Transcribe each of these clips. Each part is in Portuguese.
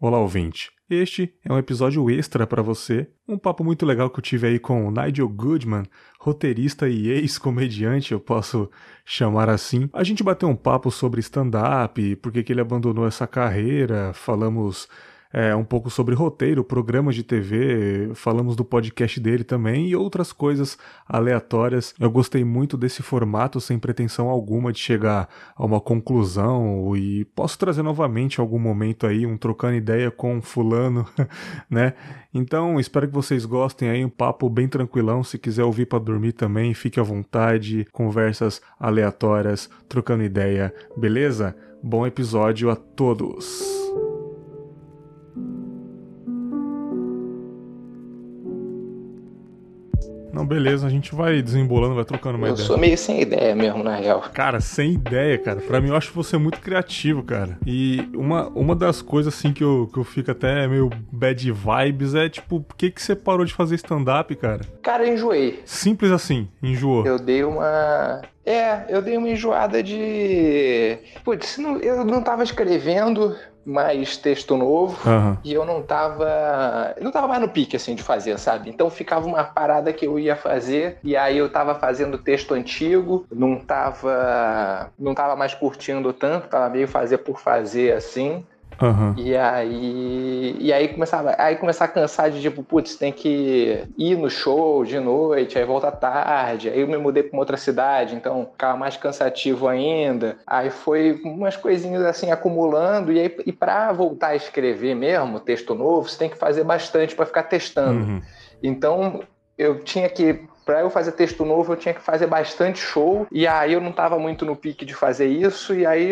Olá, ouvinte. Este é um episódio extra para você, um papo muito legal que eu tive aí com o Nigel Goodman, roteirista e ex-comediante, eu posso chamar assim. A gente bateu um papo sobre stand-up, por que ele abandonou essa carreira, falamos é, um pouco sobre roteiro, programas de TV, falamos do podcast dele também e outras coisas aleatórias. Eu gostei muito desse formato sem pretensão alguma de chegar a uma conclusão e posso trazer novamente algum momento aí um trocando ideia com fulano, né? Então, espero que vocês gostem aí, um papo bem tranquilão. Se quiser ouvir para dormir também, fique à vontade, conversas aleatórias, trocando ideia, beleza? Bom episódio a todos. Não, beleza, a gente vai desembolando, vai trocando uma eu ideia. Eu sou meio sem ideia mesmo, na real. Cara, sem ideia, cara. Pra mim, eu acho você muito criativo, cara. E uma, uma das coisas, assim, que eu, que eu fico até meio bad vibes é, tipo, por que, que você parou de fazer stand-up, cara? Cara, eu enjoei. Simples assim, enjoou. Eu dei uma... É, eu dei uma enjoada de. Putz, eu não tava escrevendo mais texto novo uhum. e eu não tava. Não tava mais no pique, assim, de fazer, sabe? Então ficava uma parada que eu ia fazer e aí eu tava fazendo texto antigo, não tava. Não tava mais curtindo tanto, tava meio fazer por fazer, assim. Uhum. E aí. E aí começava. Aí começar a cansar de tipo, putz, tem que ir no show de noite, aí volta tarde. Aí eu me mudei para uma outra cidade, então ficava mais cansativo ainda. Aí foi umas coisinhas assim acumulando. E aí, e para voltar a escrever mesmo, texto novo, você tem que fazer bastante para ficar testando. Uhum. Então eu tinha que para eu fazer texto novo, eu tinha que fazer bastante show, e aí eu não estava muito no pique de fazer isso, e aí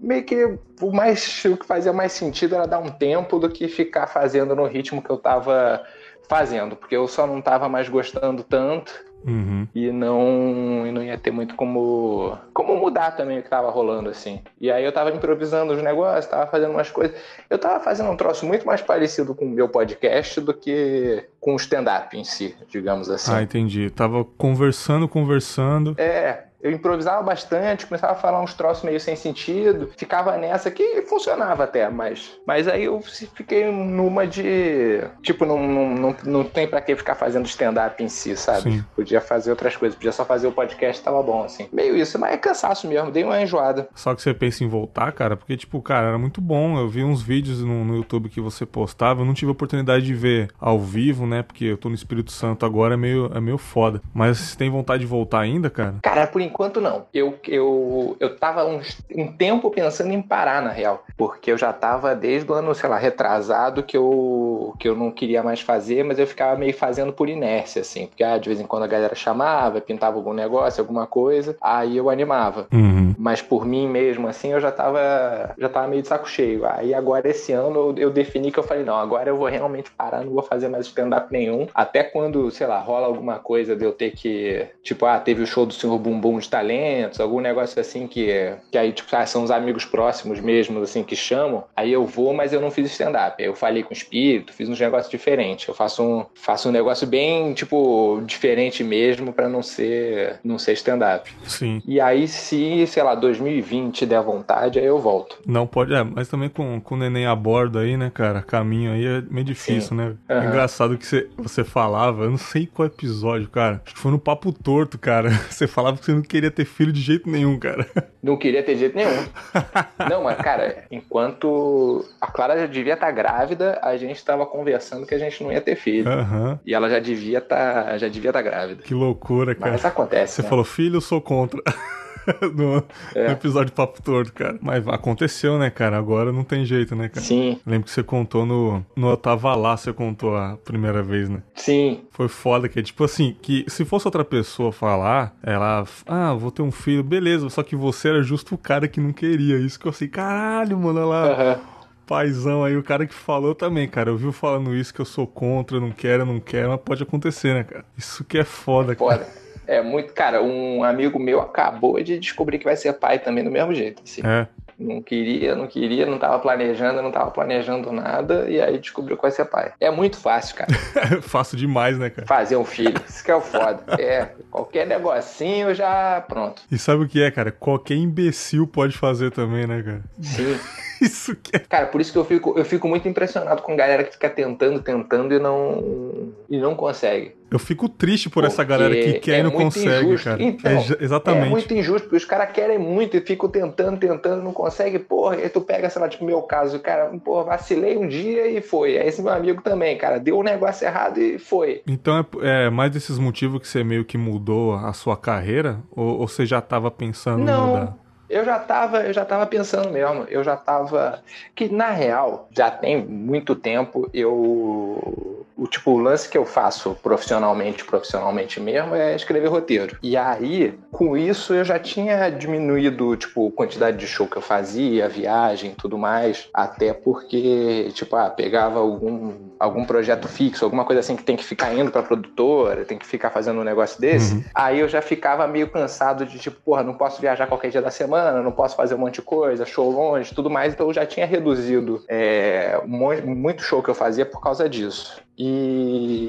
meio que o, mais, o que fazia mais sentido era dar um tempo do que ficar fazendo no ritmo que eu estava fazendo, porque eu só não estava mais gostando tanto. Uhum. E não, e não ia ter muito como, como mudar também o que tava rolando, assim. E aí eu tava improvisando os negócios, tava fazendo umas coisas. Eu tava fazendo um troço muito mais parecido com o meu podcast do que com o stand-up em si, digamos assim. Ah, entendi. Tava conversando, conversando. É, eu improvisava bastante, começava a falar uns troços meio sem sentido, ficava nessa que funcionava até, mas, mas aí eu fiquei numa de. Tipo, não, não, não, não tem pra que ficar fazendo stand-up em si, sabe? Sim. Podia fazer outras coisas, podia só fazer o podcast, tava bom, assim. Meio isso, mas é cansaço mesmo, dei uma enjoada. Só que você pensa em voltar, cara, porque, tipo, cara, era muito bom. Eu vi uns vídeos no, no YouTube que você postava, eu não tive a oportunidade de ver ao vivo, né? Porque eu tô no Espírito Santo agora, é meio, é meio foda. Mas você tem vontade de voltar ainda, cara? Cara, por enquanto não. Eu, eu, eu tava um, um tempo pensando em parar, na real. Porque eu já tava desde o ano, sei lá, retrasado que eu, que eu não queria mais fazer, mas eu ficava meio fazendo por inércia, assim. Porque ah, de vez em quando a galera chamava, pintava algum negócio, alguma coisa, aí eu animava. Uhum. Mas por mim mesmo, assim, eu já tava, já tava meio de saco cheio. Aí agora esse ano eu, eu defini que eu falei, não, agora eu vou realmente parar, não vou fazer mais stand-up nenhum. Até quando, sei lá, rola alguma coisa de eu ter que, tipo, ah, teve o show do Senhor Bumbum de Talentos, algum negócio assim que, que aí, tipo, ah, são os amigos próximos mesmo, assim, que chamam. Aí eu vou, mas eu não fiz stand-up. Eu falei com o espírito, fiz uns negócios diferentes. Eu faço um, faço um negócio bem, tipo, diferente mesmo para não ser, não ser stand-up. Sim. E aí, se, sei lá, 2020 der vontade, aí eu volto. Não pode, é, mas também com, com o neném a bordo aí, né, cara? Caminho aí é meio difícil, Sim. né? Uhum. É engraçado que você, você falava, eu não sei qual episódio, cara. Acho que foi no Papo Torto, cara. Você falava que você não queria ter filho de jeito nenhum, cara. Não queria ter jeito nenhum. não, mas, cara, enquanto a Clara já devia estar grávida, a gente estava conversando que a gente não ia ter filho. Aham. E ela já devia tá, já devia estar grávida. Que loucura, cara. Mas acontece. Você né? falou, filho, eu sou contra. no, É. no episódio Papo Torto, cara. Mas aconteceu, né, cara? Agora não tem jeito, né, cara? Sim, Lembro que você contou no, no Eu Tava Lá, você contou a primeira vez, né? sim. Foi foda, que é tipo assim, que se fosse outra pessoa falar, ela, ah, vou ter um filho, beleza, só que você era justo o cara que não queria. Isso que eu sei, caralho, mano, olha lá. Aham. Paizão aí, o cara que falou também, cara. Eu vi falando isso que eu sou contra, não quero, não quero, mas pode acontecer, né, cara? Isso que é foda, cara. Foda. É muito, cara, um amigo meu acabou de descobrir que vai ser pai também do mesmo jeito. assim. É. Não queria, não queria, não tava planejando, não tava planejando nada, e aí descobriu que vai ser pai. É muito fácil, cara, Fácil demais, né, cara? fazer um filho. Isso que é o foda. É, qualquer negocinho já. Pronto. E sabe o que é, cara? Qualquer imbecil pode fazer também, né, cara? Sim. isso que é. Cara, por isso que eu fico, eu fico muito impressionado com galera que fica tentando, tentando e não, e não consegue. Eu fico triste por essa galera que quer é e não consegue, injusto. cara. Então, é, exatamente. É muito injusto, porque os caras querem muito e ficam tentando, tentando, não consegue, porra. E aí tu pega, sei lá, tipo, meu caso, cara, porra, vacilei um dia e foi. Aí esse meu amigo também, cara, deu um negócio errado e foi. Então é, é mais desses motivos que você meio que mudou a sua carreira? Ou, ou você já tava pensando não. em mudar? Eu já tava, eu já tava pensando mesmo. Eu já tava que na real já tem muito tempo eu o tipo o lance que eu faço profissionalmente, profissionalmente mesmo é escrever roteiro. E aí, com isso eu já tinha diminuído tipo a quantidade de show que eu fazia, viagem, tudo mais, até porque tipo, ah, pegava algum algum projeto fixo, alguma coisa assim que tem que ficar indo pra produtora, tem que ficar fazendo um negócio desse. Uhum. Aí eu já ficava meio cansado de tipo, porra, não posso viajar qualquer dia da semana, não posso fazer um monte de coisa, show longe, tudo mais, então eu já tinha reduzido é, muito show que eu fazia por causa disso. E,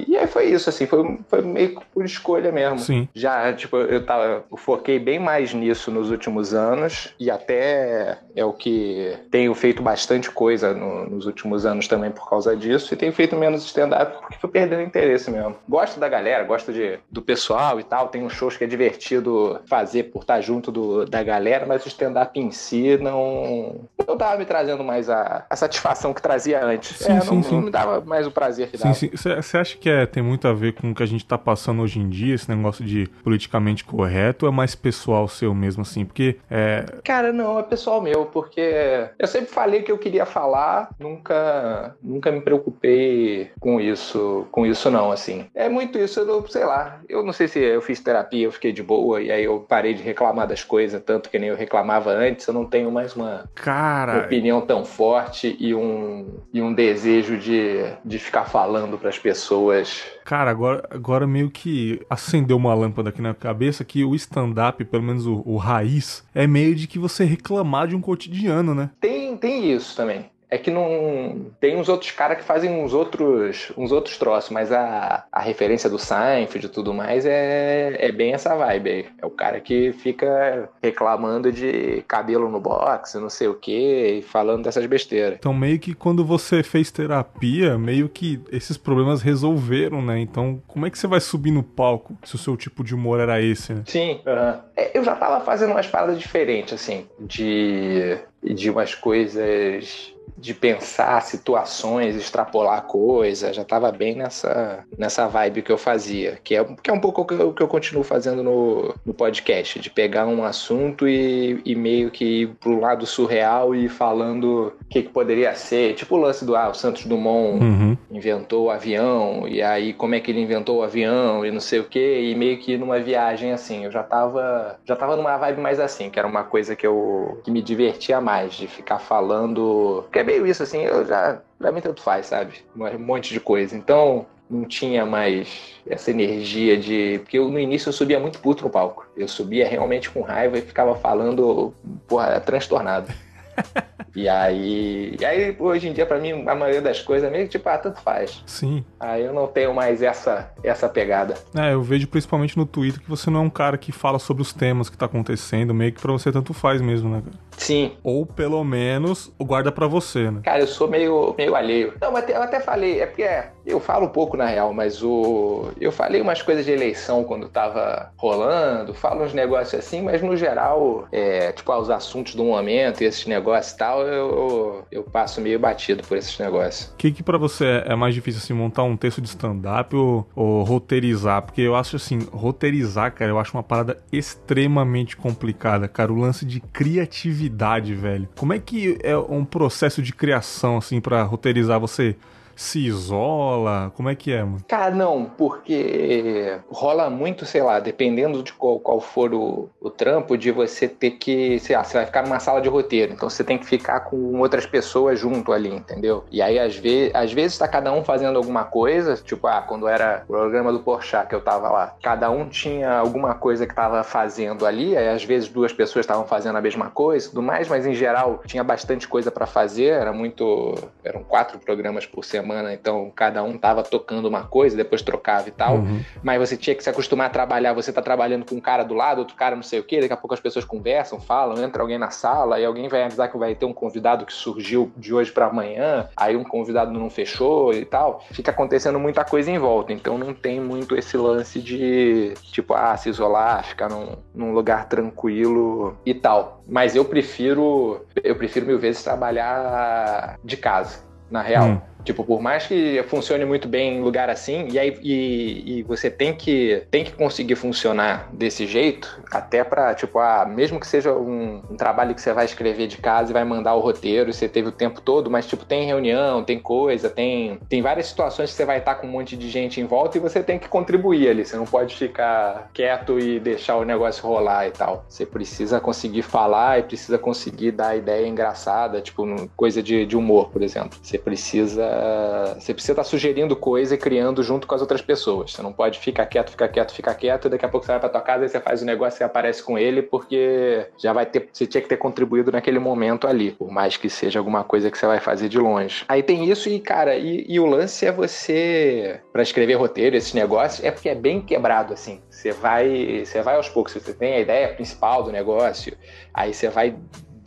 e aí foi isso, assim, foi, foi meio que por escolha mesmo. Sim. Já, tipo, eu, tava, eu foquei bem mais nisso nos últimos anos e até é o que tenho feito bastante coisa no, nos últimos anos também por causa disso e tenho feito menos stand-up porque foi perdendo interesse mesmo. Gosto da galera, gosto de, do pessoal e tal, tem uns shows que é divertido fazer por estar junto do, da galera, mas o stand-up em si não, não tava me trazendo mais a, a satisfação que trazia antes. Sim, é, sim, não, sim. não me dava mais o prazer que dava. Você acha que é, tem muito a ver com o que a gente tá passando hoje em dia, esse negócio de politicamente correto, ou é mais pessoal seu mesmo, assim? Porque é. Cara, não, é pessoal meu, porque eu sempre falei que eu queria falar, nunca, nunca me preocupei com isso, com isso não, assim. É muito isso, eu sei lá, eu não sei se eu fiz terapia, eu fiquei de boa, e aí eu parei de reclamar das coisas, tanto que nem eu reclamava antes, eu não tenho mais uma Cara... opinião tão forte e um, e um desejo de, de ficar falando para as pessoas. Cara, agora, agora meio que acendeu uma lâmpada aqui na cabeça que o stand-up, pelo menos o, o raiz, é meio de que você reclamar de um cotidiano, né? Tem, tem isso também é que não tem uns outros caras que fazem uns outros uns outros troços, mas a, a referência do Seinfeld e tudo mais é, é bem essa vibe aí. É o cara que fica reclamando de cabelo no box, não sei o que, e falando dessas besteiras. Então meio que quando você fez terapia, meio que esses problemas resolveram, né? Então como é que você vai subir no palco se o seu tipo de humor era esse, né? Sim, uh, eu já tava fazendo umas paradas diferentes, assim, de, de umas coisas de pensar situações, extrapolar coisas, já estava bem nessa, nessa vibe que eu fazia, que é, que é um pouco o que eu, que eu continuo fazendo no, no podcast, de pegar um assunto e, e meio que ir pro lado surreal e falando o que, que poderia ser, tipo o lance do ah, o Santos Dumont uhum. inventou o avião, e aí como é que ele inventou o avião e não sei o que, e meio que numa viagem assim, eu já tava, já tava numa vibe mais assim, que era uma coisa que eu que me divertia mais, de ficar falando, que é meio isso, assim, eu já. Pra mim tanto faz, sabe? Um monte de coisa. Então, não tinha mais essa energia de. Porque eu, no início eu subia muito puto no palco. Eu subia realmente com raiva e ficava falando, porra, transtornado. E aí, e aí, hoje em dia, para mim, a maioria das coisas é meio que tipo, ah, tanto faz. Sim. Aí eu não tenho mais essa, essa pegada. É, eu vejo principalmente no Twitter que você não é um cara que fala sobre os temas que tá acontecendo, meio que pra você tanto faz mesmo, né, cara? Sim. Ou pelo menos guarda para você, né? Cara, eu sou meio, meio alheio. Não, mas eu até falei, é porque eu falo um pouco na real, mas o. Eu falei umas coisas de eleição quando tava rolando, falo uns negócios assim, mas no geral, é, tipo, ah, os assuntos do momento esses negócios e tal, eu, eu passo meio batido por esses negócios. O que que pra você é mais difícil, assim, montar um texto de stand-up ou, ou roteirizar? Porque eu acho, assim, roteirizar, cara, eu acho uma parada extremamente complicada, cara. O lance de criatividade, velho. Como é que é um processo de criação, assim, para roteirizar? Você se isola? Como é que é, mano? Cara, não, porque rola muito, sei lá, dependendo de qual, qual for o, o trampo, de você ter que, sei lá, você vai ficar numa sala de roteiro, então você tem que ficar com outras pessoas junto ali, entendeu? E aí, às vezes, às vezes tá cada um fazendo alguma coisa, tipo, ah, quando era o programa do Porchat que eu tava lá, cada um tinha alguma coisa que tava fazendo ali, aí às vezes duas pessoas estavam fazendo a mesma coisa e tudo mais, mas em geral tinha bastante coisa para fazer, era muito, eram quatro programas por semana semana, então cada um tava tocando uma coisa, depois trocava e tal. Uhum. Mas você tinha que se acostumar a trabalhar, você tá trabalhando com um cara do lado, outro cara não sei o quê, daqui a pouco as pessoas conversam, falam, entra alguém na sala e alguém vai avisar que vai ter um convidado que surgiu de hoje para amanhã, aí um convidado não fechou e tal. Fica acontecendo muita coisa em volta, então não tem muito esse lance de tipo, ah, se isolar, ficar num, num lugar tranquilo e tal. Mas eu prefiro, eu prefiro mil vezes trabalhar de casa, na real. Hum. Tipo, por mais que funcione muito bem em lugar assim, e aí e, e você tem que, tem que conseguir funcionar desse jeito, até para tipo, ah, mesmo que seja um, um, trabalho que você vai escrever de casa e vai mandar o roteiro, você teve o tempo todo, mas tipo, tem reunião, tem coisa, tem, tem várias situações que você vai estar com um monte de gente em volta e você tem que contribuir ali. Você não pode ficar quieto e deixar o negócio rolar e tal. Você precisa conseguir falar e precisa conseguir dar ideia engraçada, tipo, coisa de, de humor, por exemplo. Você precisa você precisa estar sugerindo coisa e criando junto com as outras pessoas. Você não pode ficar quieto, ficar quieto, ficar quieto, e daqui a pouco você vai pra tua casa e você faz o negócio e aparece com ele, porque já vai ter. Você tinha que ter contribuído naquele momento ali. Por mais que seja alguma coisa que você vai fazer de longe. Aí tem isso, e, cara, e, e o lance é você. para escrever roteiro, esses negócios, é porque é bem quebrado, assim. Você vai. Você vai aos poucos, você tem a ideia principal do negócio, aí você vai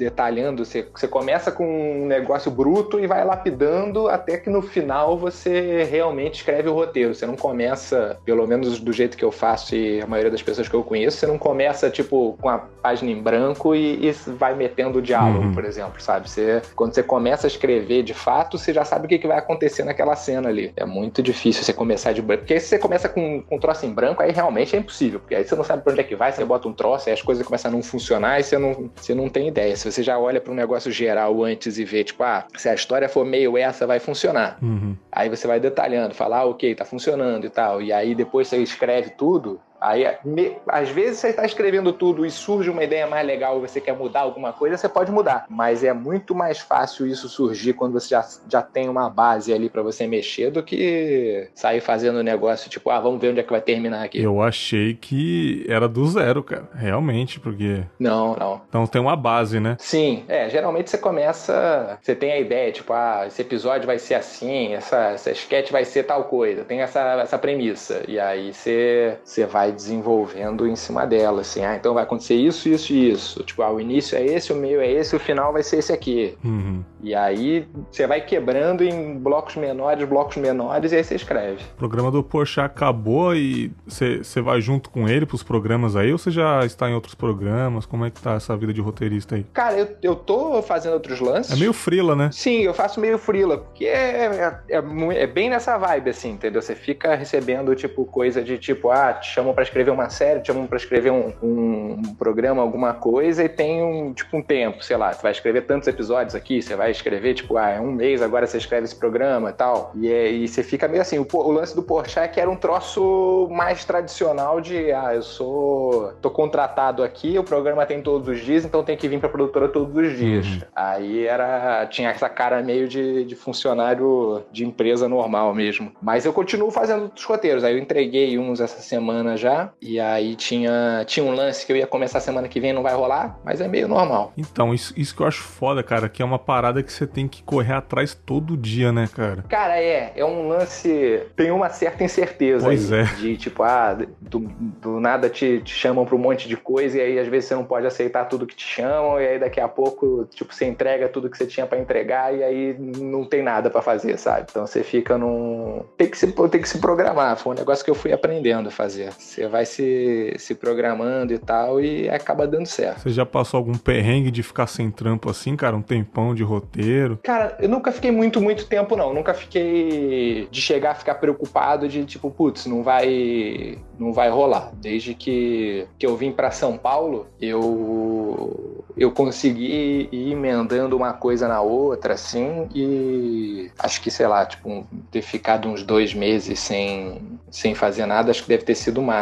detalhando, você, você começa com um negócio bruto e vai lapidando até que no final você realmente escreve o roteiro. Você não começa, pelo menos do jeito que eu faço e a maioria das pessoas que eu conheço, você não começa tipo com a página em branco e, e vai metendo o diálogo, uhum. por exemplo, sabe? Você, quando você começa a escrever de fato, você já sabe o que, que vai acontecer naquela cena ali. É muito difícil você começar de branco, porque se você começa com, com um troço em branco, aí realmente é impossível, porque aí você não sabe pra onde é que vai, você bota um troço, aí as coisas começam a não funcionar e você não, você não tem ideia. Se você já olha para um negócio geral antes e vê, tipo, ah, se a história for meio essa, vai funcionar. Uhum. Aí você vai detalhando, falar, ah, ok, tá funcionando e tal. E aí depois você escreve tudo, Aí, me, às vezes você está escrevendo tudo e surge uma ideia mais legal e você quer mudar alguma coisa, você pode mudar. Mas é muito mais fácil isso surgir quando você já, já tem uma base ali para você mexer do que sair fazendo negócio tipo, ah, vamos ver onde é que vai terminar aqui. Eu achei que era do zero, cara. Realmente, porque. Não, não. Então tem uma base, né? Sim, é. Geralmente você começa. Você tem a ideia, tipo, ah, esse episódio vai ser assim, essa, essa sketch vai ser tal coisa. Tem essa, essa premissa. E aí você, você vai desenvolvendo em cima dela, assim, ah, então vai acontecer isso, isso e isso. Tipo, ah, o início é esse, o meio é esse, o final vai ser esse aqui. Uhum. E aí você vai quebrando em blocos menores, blocos menores, e aí você escreve. O programa do Porsche acabou e você vai junto com ele pros programas aí, ou você já está em outros programas? Como é que tá essa vida de roteirista aí? Cara, eu, eu tô fazendo outros lances. É meio frila, né? Sim, eu faço meio frila, porque é, é, é, é bem nessa vibe, assim, entendeu? Você fica recebendo, tipo, coisa de tipo, ah, te chamam pra para escrever uma série, te chamam para escrever um, um, programa, alguma coisa, e tem um, tipo, um tempo, sei lá, você vai escrever tantos episódios aqui, você vai escrever, tipo, ah, é um mês, agora você escreve esse programa e tal. E, é, e você fica meio assim, o, o lance do Porchat é que era um troço mais tradicional de, ah, eu sou, tô contratado aqui, o programa tem todos os dias, então tem que vir pra produtora todos os dias. Uhum. Aí era, tinha essa cara meio de, de funcionário de empresa normal mesmo. Mas eu continuo fazendo os roteiros, aí eu entreguei uns essa semana já, já. E aí tinha, tinha um lance que eu ia começar semana que vem, não vai rolar, mas é meio normal. Então, isso, isso que eu acho foda, cara, que é uma parada que você tem que correr atrás todo dia, né, cara? Cara, é. É um lance. Tem uma certa incerteza pois aí, é. de tipo, ah, do, do nada te, te chamam pra um monte de coisa e aí às vezes você não pode aceitar tudo que te chamam e aí daqui a pouco, tipo, você entrega tudo que você tinha para entregar e aí não tem nada para fazer, sabe? Então você fica num. Tem que, se, tem que se programar. Foi um negócio que eu fui aprendendo a fazer. Você vai se, se programando e tal, e acaba dando certo. Você já passou algum perrengue de ficar sem trampo assim, cara? Um tempão de roteiro? Cara, eu nunca fiquei muito, muito tempo, não. Nunca fiquei de chegar a ficar preocupado de tipo, putz, não vai. não vai rolar. Desde que, que eu vim para São Paulo, eu eu consegui ir emendando uma coisa na outra, assim, e acho que, sei lá, tipo, ter ficado uns dois meses sem, sem fazer nada, acho que deve ter sido o máximo.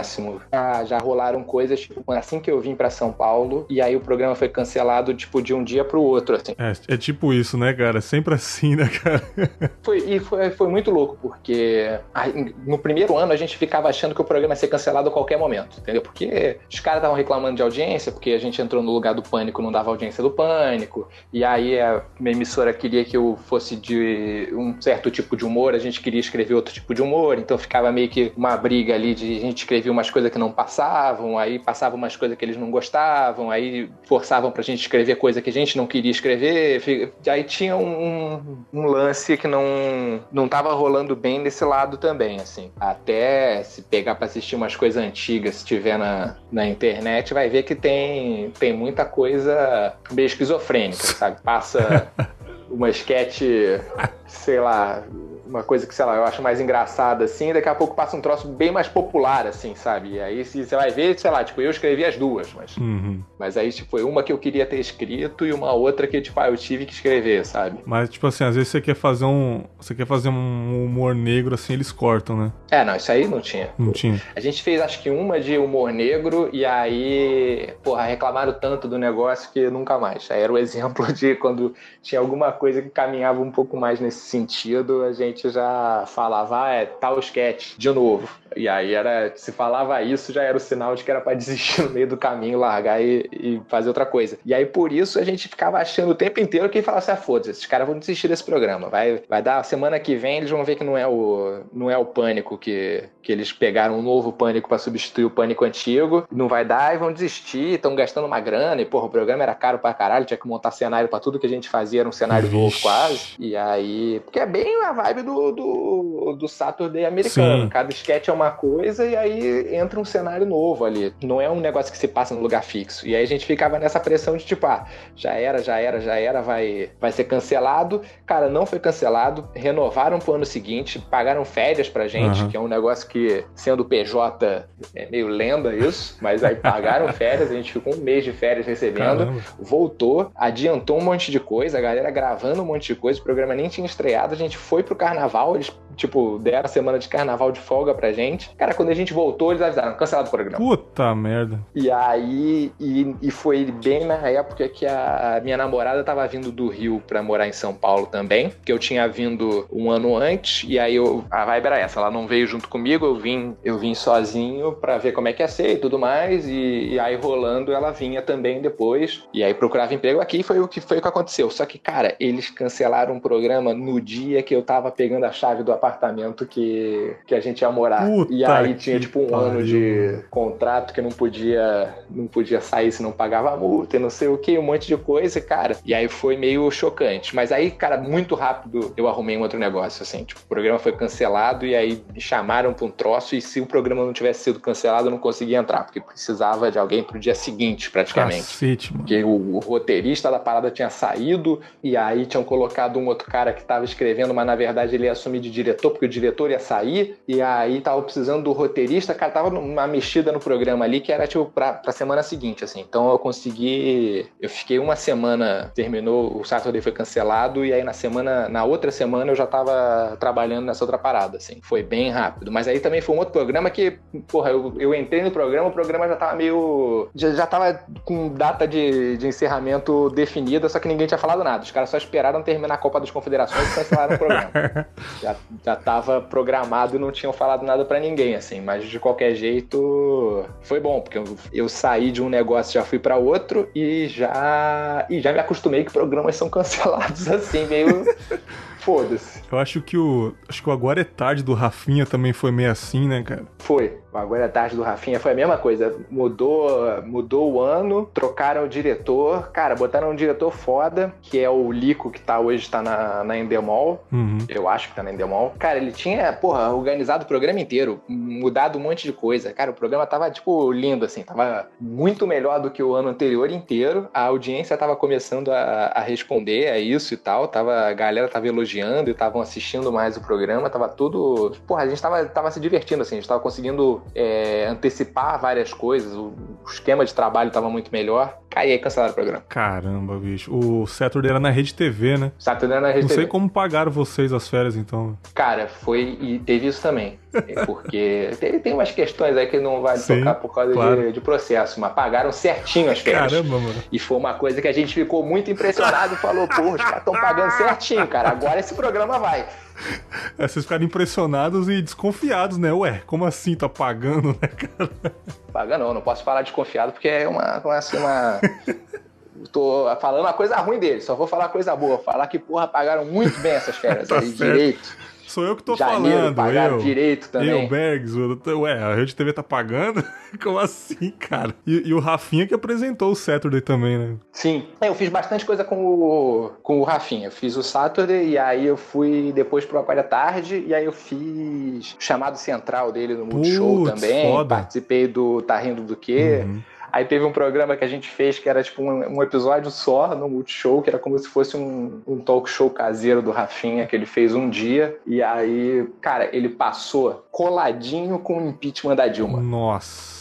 Ah, já rolaram coisas, tipo, assim que eu vim para São Paulo, e aí o programa foi cancelado, tipo, de um dia pro outro, assim. É, é tipo isso, né, cara? Sempre assim, né, cara? foi, e foi, foi muito louco, porque no primeiro ano a gente ficava achando que o programa ia ser cancelado a qualquer momento, entendeu? Porque os caras estavam reclamando de audiência, porque a gente entrou no lugar do pânico não dava audiência do Pânico. E aí a minha emissora queria que eu fosse de um certo tipo de humor, a gente queria escrever outro tipo de humor, então ficava meio que uma briga ali de a gente escrevia umas coisas que não passavam, aí passavam umas coisas que eles não gostavam, aí forçavam pra gente escrever coisa que a gente não queria escrever. Aí tinha um, um lance que não, não tava rolando bem desse lado também, assim. Até se pegar pra assistir umas coisas antigas, se tiver na, na internet, vai ver que tem, tem muita coisa meio esquizofrênica, sabe? Passa uma sketch, sei lá, uma coisa que, sei lá, eu acho mais engraçada, assim, daqui a pouco passa um troço bem mais popular, assim, sabe? E aí você vai ver, sei lá, tipo, eu escrevi as duas, mas. Uhum. Mas aí, tipo, foi uma que eu queria ter escrito e uma outra que, tipo, ah, eu tive que escrever, sabe? Mas, tipo assim, às vezes você quer fazer um. Você quer fazer um humor negro, assim, eles cortam, né? É, não, isso aí não tinha. Não tinha. A gente fez, acho que uma de humor negro e aí, porra, reclamaram tanto do negócio que nunca mais. Aí era o exemplo de quando tinha alguma coisa que caminhava um pouco mais nesse sentido, a gente já falava, ah, é tal sketch, de novo. E aí era, se falava isso, já era o sinal de que era para desistir no meio do caminho, largar e, e, fazer outra coisa. E aí por isso a gente ficava achando o tempo inteiro que falasse, ah, foda-se, esses caras vão desistir desse programa. Vai, vai dar, semana que vem eles vão ver que não é o, não é o pânico que, que eles pegaram um novo pânico para substituir o pânico antigo. Não vai dar e vão desistir, estão gastando uma grana e, porra, o programa era caro pra caralho, tinha que montar cenário para tudo que a gente fazia, era um cenário novo quase. E aí, porque é bem a vibe do, do, do Saturday americano. Sim. Cada sketch é uma coisa e aí entra um cenário novo ali. Não é um negócio que se passa no lugar fixo. E aí a gente ficava nessa pressão de tipo, ah, já era, já era, já era, vai, vai ser cancelado. Cara, não foi cancelado. Renovaram pro ano seguinte, pagaram férias pra gente, uhum. que é um negócio que, sendo PJ, é meio lenda isso, mas aí pagaram férias, a gente ficou um mês de férias recebendo, Caramba. voltou, adiantou um monte de coisa, a galera gravando um monte de coisa, o programa nem tinha estreado, a gente foi pro carnaval, eles tipo, deram a semana de carnaval de folga pra gente. Cara, quando a gente voltou, eles avisaram, cancelado o programa. Puta merda. E aí, e, e foi bem na época que a minha namorada tava vindo do Rio pra morar em São Paulo também, que eu tinha vindo um ano antes, e aí eu, a vibe era essa, ela não veio junto comigo, eu vim, eu vim sozinho pra ver como é que ia ser e tudo mais, e, e aí rolando ela vinha também depois, e aí procurava emprego aqui, foi o que foi o que aconteceu. Só que, cara, eles cancelaram o programa no dia que eu tava pegando a chave do apartamento que, que a gente ia morar. Puta e aí tinha tipo um pariu. ano de contrato que não podia não podia sair se não pagava multa e não sei o que, um monte de coisa, cara. E aí foi meio chocante. Mas aí, cara, muito rápido eu arrumei um outro negócio, assim. Tipo, o programa foi cancelado e aí me chamaram pra um troço e se o programa não tivesse sido cancelado eu não conseguia entrar, porque precisava de alguém pro dia seguinte, praticamente. Cacete, mano. Porque o, o roteirista da parada tinha saído e aí tinham colocado um outro cara que tava escrevendo, mas na verdade ele ia assumir de diretor porque o diretor ia sair, e aí tava precisando do roteirista, cara, tava numa mexida no programa ali que era tipo pra, pra semana seguinte, assim. Então eu consegui. Eu fiquei uma semana, terminou, o Saturday foi cancelado, e aí na semana, na outra semana eu já tava trabalhando nessa outra parada, assim. Foi bem rápido. Mas aí também foi um outro programa que, porra, eu, eu entrei no programa, o programa já tava meio. Já, já tava com data de, de encerramento definida, só que ninguém tinha falado nada. Os caras só esperaram terminar a Copa das Confederações e cancelaram o programa. já, já tava programado não tinham falado nada para ninguém, assim. Mas de qualquer jeito, foi bom, porque eu, eu saí de um negócio, já fui para outro e já e já me acostumei que programas são cancelados assim, meio foda-se. Eu acho que o acho que o agora é tarde do Rafinha também foi meio assim, né, cara? Foi. Agora a tarde do Rafinha foi a mesma coisa. Mudou, mudou o ano, trocaram o diretor. Cara, botaram um diretor foda, que é o Lico, que tá hoje tá na, na Endemol. Uhum. Eu acho que tá na Endemol. Cara, ele tinha, porra, organizado o programa inteiro, mudado um monte de coisa. Cara, o programa tava, tipo, lindo, assim. Tava muito melhor do que o ano anterior inteiro. A audiência tava começando a, a responder a isso e tal. Tava, a galera tava elogiando e estavam assistindo mais o programa. Tava tudo. Porra, a gente tava, tava se divertindo, assim. A gente tava conseguindo é, antecipar várias coisas, o, esquema de trabalho estava muito melhor. Aí, aí cancelaram o programa. Caramba, bicho. O Saturday era na Rede TV, né? Saturday era na Rede Não TV. sei como pagaram vocês as férias, então. Cara, foi. E teve isso também. É, porque tem, tem umas questões aí que não vai Sim, tocar por causa claro. de, de, processo, mas pagaram certinho as férias. Caramba, mano. E foi uma coisa que a gente ficou muito impressionado e falou: porra, os caras estão pagando certinho, cara. Agora esse programa vai. É, vocês ficaram impressionados e desconfiados, né? Ué, como assim tá pagando, né, cara? Paga não, não posso falar desconfiado porque é uma, assim, uma tô falando uma coisa ruim dele, só vou falar coisa boa. Falar que, porra, pagaram muito bem essas férias tá aí, direito. Sou eu que tô Janeiro, falando. Eu, direito também. Eu, Bergs, ué, a Rede TV tá pagando? Como assim, cara? E, e, o Rafinha que apresentou o Saturday também, né? Sim. É, eu fiz bastante coisa com o, com o Rafinha. Eu fiz o Saturday e aí eu fui depois pro Aquário Tarde e aí eu fiz o chamado central dele no Multishow também. Foda. Participei do Tá Rindo do Quê? Uhum. Aí teve um programa que a gente fez que era tipo um, um episódio só no Multishow, que era como se fosse um, um talk show caseiro do Rafinha, que ele fez um dia. E aí, cara, ele passou coladinho com o impeachment da Dilma. Nossa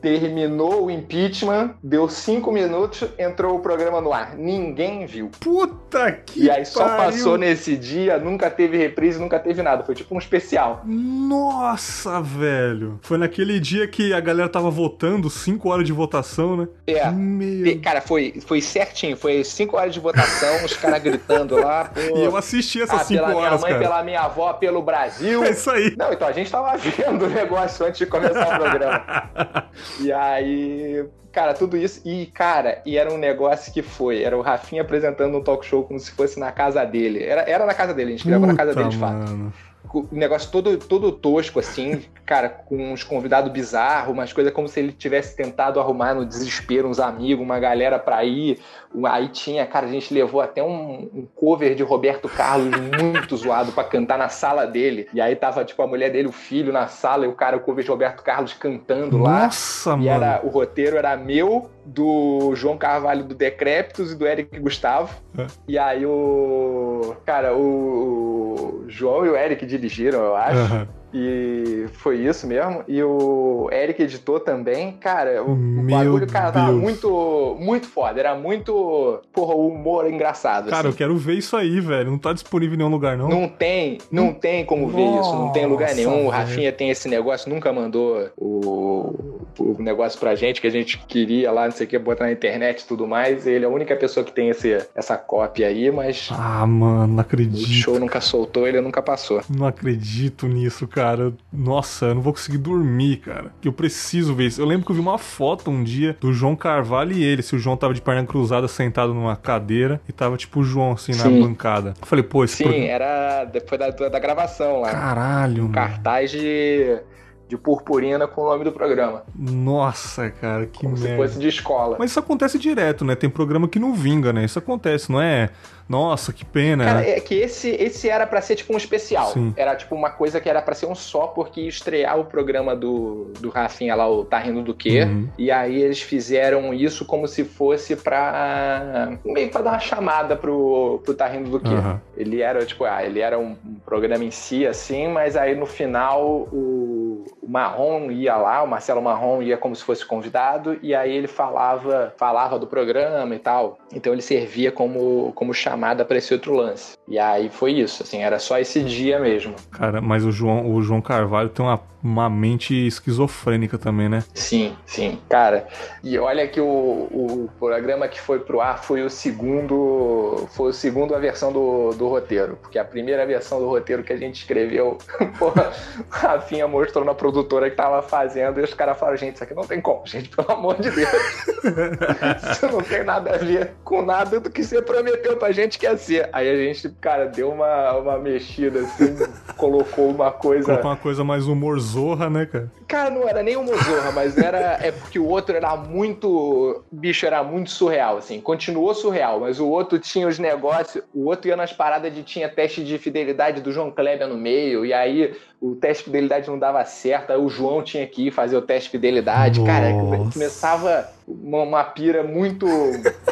terminou o impeachment, deu cinco minutos, entrou o programa no ar. Ninguém viu. Puta que E aí só pariu. passou nesse dia, nunca teve reprise, nunca teve nada. Foi tipo um especial. Nossa, velho. Foi naquele dia que a galera tava votando, cinco horas de votação, né? É. Meu... Cara, foi, foi certinho. Foi cinco horas de votação, os caras gritando lá. Pô, e eu assisti essas ah, cinco pela horas, minha mãe, cara. pela minha avó, pelo Brasil. É isso aí. Não, então a gente tava vendo o negócio antes de começar o programa. E aí, cara, tudo isso. E, cara, e era um negócio que foi. Era o Rafinha apresentando um talk show como se fosse na casa dele. Era, era na casa dele, a gente gravou na casa dele de fato. O negócio todo, todo tosco, assim, cara, com uns convidados bizarros, umas coisas como se ele tivesse tentado arrumar no desespero uns amigos, uma galera pra ir. Aí tinha, cara, a gente levou até um, um cover de Roberto Carlos muito zoado para cantar na sala dele. E aí tava, tipo, a mulher dele, o filho na sala, e o cara, o cover de Roberto Carlos cantando lá. Nossa, e mano. Era, o roteiro era meu, do João Carvalho do Decréptos e do Eric Gustavo. É. E aí o. Cara, o João e o Eric dirigiram, eu acho. Uhum. E foi isso mesmo. E o Eric editou também. Cara, o, o bagulho, cara, tava muito, muito foda. Era muito, porra, o humor engraçado. Cara, assim. eu quero ver isso aí, velho. Não tá disponível em nenhum lugar, não? Não tem, não hum. tem como Nossa, ver isso. Não tem lugar nenhum. Velho. O Rafinha tem esse negócio, nunca mandou o, o negócio pra gente que a gente queria lá, não sei o que, botar na internet e tudo mais. Ele é a única pessoa que tem esse, essa cópia aí, mas. Ah, mano, não acredito. O show nunca soltou, ele nunca passou. Não acredito nisso, cara cara. Nossa, eu não vou conseguir dormir, cara. Eu preciso ver isso. Eu lembro que eu vi uma foto um dia do João Carvalho e ele. Se o João tava de perna cruzada sentado numa cadeira e tava tipo o João assim Sim. na bancada. Eu falei, pô, esse Sim, pro... era depois da, da gravação lá. Caralho. Um cartaz de de purpurina com o nome do programa. Nossa, cara, que Como merda. se fosse de escola. Mas isso acontece direto, né? Tem programa que não vinga, né? Isso acontece, não é? Nossa, que pena. Cara, é que esse, esse era para ser tipo um especial. Sim. Era tipo uma coisa que era para ser um só, porque ia estrear o programa do, do Rafinha lá, o Tá Rindo do Quê? Uhum. E aí eles fizeram isso como se fosse pra. meio pra dar uma chamada pro, pro Tá Rindo do Quê? Uhum. Ele era, tipo, ah, ele era um, um programa em si, assim, mas aí no final o, o Marrom ia lá, o Marcelo Marrom ia como se fosse convidado, e aí ele falava, falava do programa e tal. Então ele servia como, como chamada para esse outro lance. E aí foi isso, assim, era só esse dia mesmo. Cara, mas o João, o João Carvalho tem uma uma mente esquizofrênica também, né? Sim, sim. Cara, e olha que o, o programa que foi pro ar foi o segundo. Foi o segundo a versão do, do roteiro. Porque a primeira versão do roteiro que a gente escreveu, porra, o Rafinha mostrou na produtora que tava fazendo, e os caras falaram, gente, isso aqui não tem como, gente, pelo amor de Deus. isso não tem nada a ver com nada do que você prometeu pra gente que ia ser. Aí a gente, cara, deu uma, uma mexida assim, colocou uma coisa. Colocou uma coisa mais humorzosa Zorra, né, cara? Cara, não era nem uma Zorra, mas era. É porque o outro era muito. Bicho, era muito surreal, assim. Continuou surreal, mas o outro tinha os negócios. O outro ia nas paradas de tinha teste de fidelidade do João Kleber no meio, e aí o teste de fidelidade não dava certo, aí o João tinha que ir fazer o teste de fidelidade. Nossa. Cara, começava uma, uma, pira muito,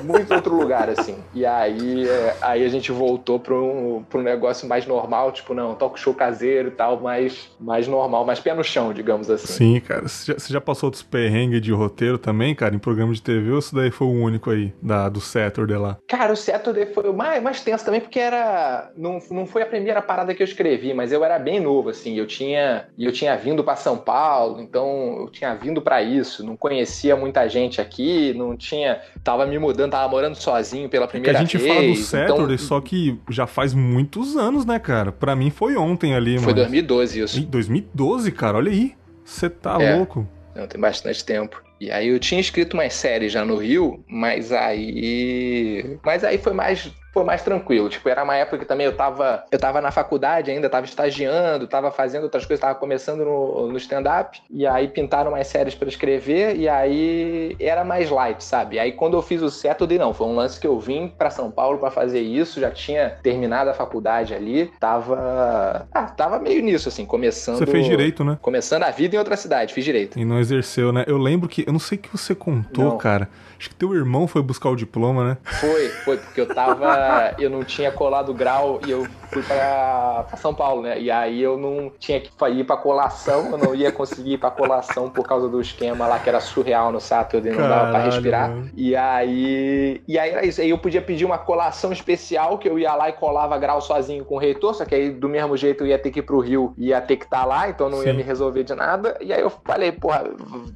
muito outro lugar, assim. E aí, é, aí a gente voltou para um, um negócio mais normal, tipo, não, talk show caseiro e tal, mais, mais normal, mais pé no chão, digamos assim. Sim, cara. Você já, você já passou dos perrengues de roteiro também, cara, em programa de TV, ou isso daí foi o único aí, da, do Saturday lá? Cara, o Saturday foi o mais, mais tenso também, porque era. Não, não foi a primeira parada que eu escrevi, mas eu era bem novo, assim eu tinha eu tinha vindo para São Paulo, então eu tinha vindo para isso, não conhecia muita gente aqui, não tinha, tava me mudando, tava morando sozinho pela primeira vez. a gente vez, fala do Saturday, então... só que já faz muitos anos, né, cara? Para mim foi ontem ali, Foi 2012 isso. 2012, cara, olha aí. Você tá é. louco. Não, tem bastante tempo. E aí eu tinha escrito umas séries já no Rio, mas aí. Mas aí foi mais foi mais tranquilo. Tipo, era uma época que também eu tava, eu tava na faculdade ainda, tava estagiando, tava fazendo outras coisas, tava começando no, no stand-up, e aí pintaram umas séries para escrever, e aí era mais light, sabe? Aí quando eu fiz o certo, eu dei, não, foi um lance que eu vim para São Paulo para fazer isso, já tinha terminado a faculdade ali, tava. Ah, tava meio nisso, assim, começando. Você fez direito, né? Começando a vida em outra cidade, fiz direito. E não exerceu, né? Eu lembro que. Eu não sei o que você contou, não. cara. Acho que teu irmão foi buscar o diploma, né? Foi, foi, porque eu tava. eu não tinha colado grau e eu fui pra, São Paulo, né? E aí eu não tinha que ir pra colação, eu não ia conseguir ir pra colação por causa do esquema lá que era surreal no Saturday, não Caralho, dava pra respirar. Mano. E aí. E aí era isso. Aí eu podia pedir uma colação especial, que eu ia lá e colava grau sozinho com o reitor, só que aí do mesmo jeito eu ia ter que ir pro Rio e ia ter que estar tá lá, então não Sim. ia me resolver de nada. E aí eu falei, porra,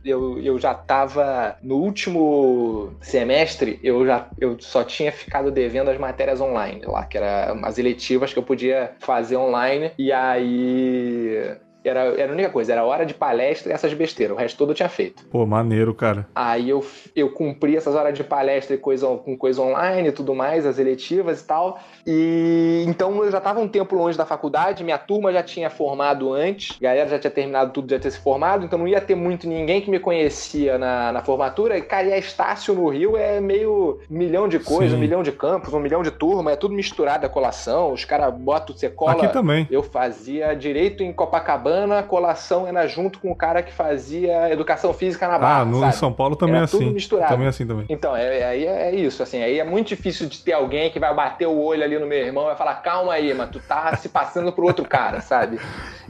eu, eu já tava no último semestre, eu já eu só tinha ficado devendo as matérias online lá, que eram as eletivas que eu podia fazer online. E aí era, era a única coisa, era hora de palestra e essas besteiras. O resto todo eu tinha feito. Pô, maneiro, cara. Aí eu, eu cumpri essas horas de palestra e coisa, com coisa online e tudo mais, as eletivas e tal. E então eu já tava um tempo longe da faculdade, minha turma já tinha formado antes, a galera já tinha terminado tudo, já tinha se formado, então não ia ter muito ninguém que me conhecia na, na formatura. E, cara, e a Estácio no Rio é meio um milhão de coisas, um milhão de campos, um milhão de turma, é tudo misturado a colação. Os caras botam, você cola. Aqui também. Eu fazia direito em Copacabana, a colação era junto com o cara que fazia educação física na Barra. Ah, no sabe? São Paulo também era é assim. Tudo misturado. Também é assim também. Então, é, aí é, é, isso, assim, aí é muito difícil de ter alguém que vai bater o olho ali no meu irmão e vai falar, calma aí, mas tu tá se passando pro outro cara, sabe?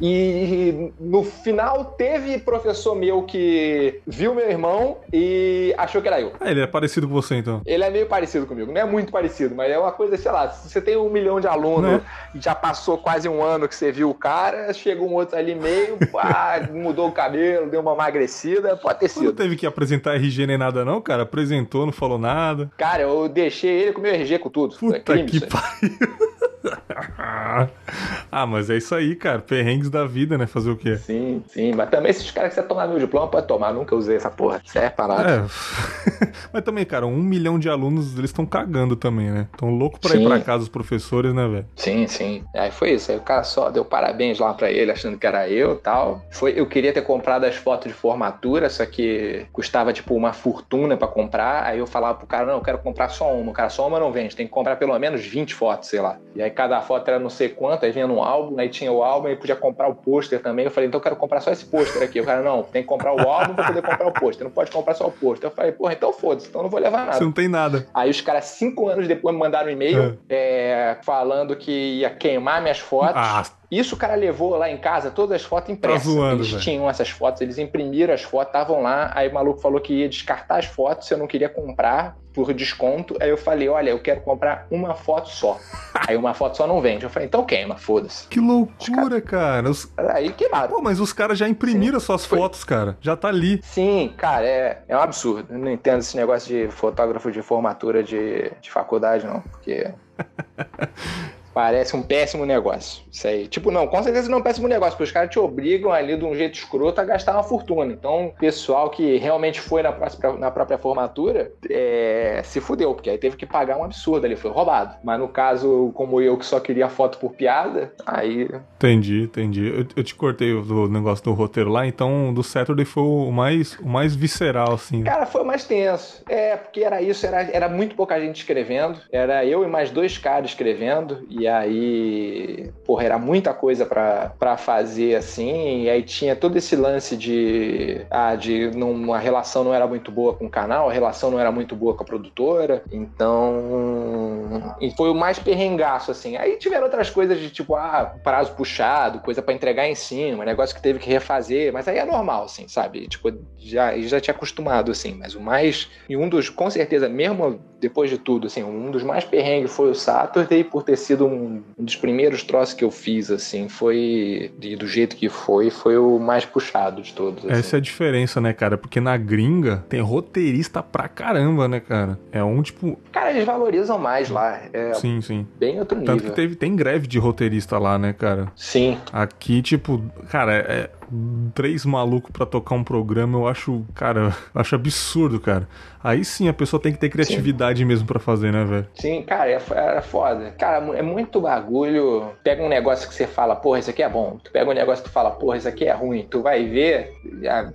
E no final teve professor meu que viu meu irmão e achou que era eu. Ah, ele é parecido com você, então? Ele é meio parecido comigo. Não é muito parecido, mas é uma coisa, sei lá, se você tem um milhão de alunos né? e já passou quase um ano que você viu o cara, chegou um outro ali meio, pá, mudou o cabelo, deu uma emagrecida, pode ter sido. Não teve que apresentar RG nem nada não, cara? Apresentou, não falou nada. Cara, eu deixei ele com meu RG com tudo. Puta é crime, que pariu. ah, mas é isso aí, cara. Perrengues da vida, né? Fazer o quê? Sim, sim. Mas também esses caras que você tomar meu diploma, pode tomar. Nunca usei essa porra. Isso é parado. É. mas também, cara, um milhão de alunos, eles estão cagando também, né? Estão loucos pra sim. ir pra casa os professores, né, velho? Sim, sim. Aí foi isso. Aí o cara só deu parabéns lá pra ele, achando que era eu e tal. Foi, eu queria ter comprado as fotos de formatura, só que custava, tipo, uma fortuna pra comprar. Aí eu falava pro cara, não, eu quero comprar só uma. O cara, só uma não vende. Tem que comprar pelo menos 20 fotos, sei lá. E aí cada foto era não sei quanto, aí vinha num álbum, aí tinha o álbum, e podia comprar o pôster também. Eu falei, então eu quero comprar só esse pôster aqui. O cara, não, tem que comprar o álbum pra poder comprar o pôster. Não pode comprar só o pôster. Eu falei, porra, então foda-se, então não vou levar nada. Você não tem nada. Aí os caras, cinco anos depois, me mandaram um e-mail é. É, falando que ia queimar minhas fotos. Ah, isso o cara levou lá em casa todas as fotos impressas. Tá zoando, eles véio. tinham essas fotos, eles imprimiram as fotos, estavam lá. Aí o maluco falou que ia descartar as fotos se eu não queria comprar por desconto. Aí eu falei: Olha, eu quero comprar uma foto só. aí uma foto só não vende. Eu falei: Então queima, foda-se. Que loucura, cara. Os... Aí queimaram. Pô, mas os caras já imprimiram Sim. suas Foi. fotos, cara. Já tá ali. Sim, cara, é, é um absurdo. Eu não entendo esse negócio de fotógrafo de formatura de, de faculdade, não. Porque. Parece um péssimo negócio. Isso aí. Tipo, não, com certeza não é um péssimo negócio, porque os caras te obrigam ali de um jeito escroto a gastar uma fortuna. Então, o pessoal que realmente foi na, próxima, na própria formatura é, se fudeu, porque aí teve que pagar um absurdo ali, foi roubado. Mas no caso, como eu que só queria foto por piada, aí. Entendi, entendi. Eu, eu te cortei o negócio do roteiro lá, então do Saturday foi o mais, o mais visceral, assim. Cara, foi o mais tenso. É, porque era isso, era, era muito pouca gente escrevendo. Era eu e mais dois caras escrevendo. E aí, porra, era muita coisa para fazer assim, e aí tinha todo esse lance de, ah, de não, a relação não era muito boa com o canal, a relação não era muito boa com a produtora, então. E foi o mais perrengaço, assim. Aí tiveram outras coisas de tipo, ah, prazo puxado, coisa para entregar em cima, negócio que teve que refazer, mas aí é normal, assim, sabe? Tipo, já, já tinha acostumado, assim, mas o mais. E um dos, com certeza, mesmo depois de tudo, assim, um dos mais perrengues foi o Saturday, por ter sido um, um dos primeiros troços que eu fiz, assim, foi, e do jeito que foi, foi o mais puxado de todos. Assim. Essa é a diferença, né, cara? Porque na gringa tem roteirista pra caramba, né, cara? É um tipo. Cara, eles valorizam mais lá. É sim, sim. Bem outro nível. Tanto que teve, tem greve de roteirista lá, né, cara? Sim. Aqui, tipo, cara, é três malucos para tocar um programa, eu acho, cara, acho absurdo, cara. Aí sim a pessoa tem que ter criatividade sim. mesmo para fazer, né, velho? Sim, cara, é, é foda. Cara, é muito bagulho. Pega um negócio que você fala, porra, isso aqui é bom. Tu pega um negócio que tu fala, porra, isso aqui é ruim. Tu vai ver,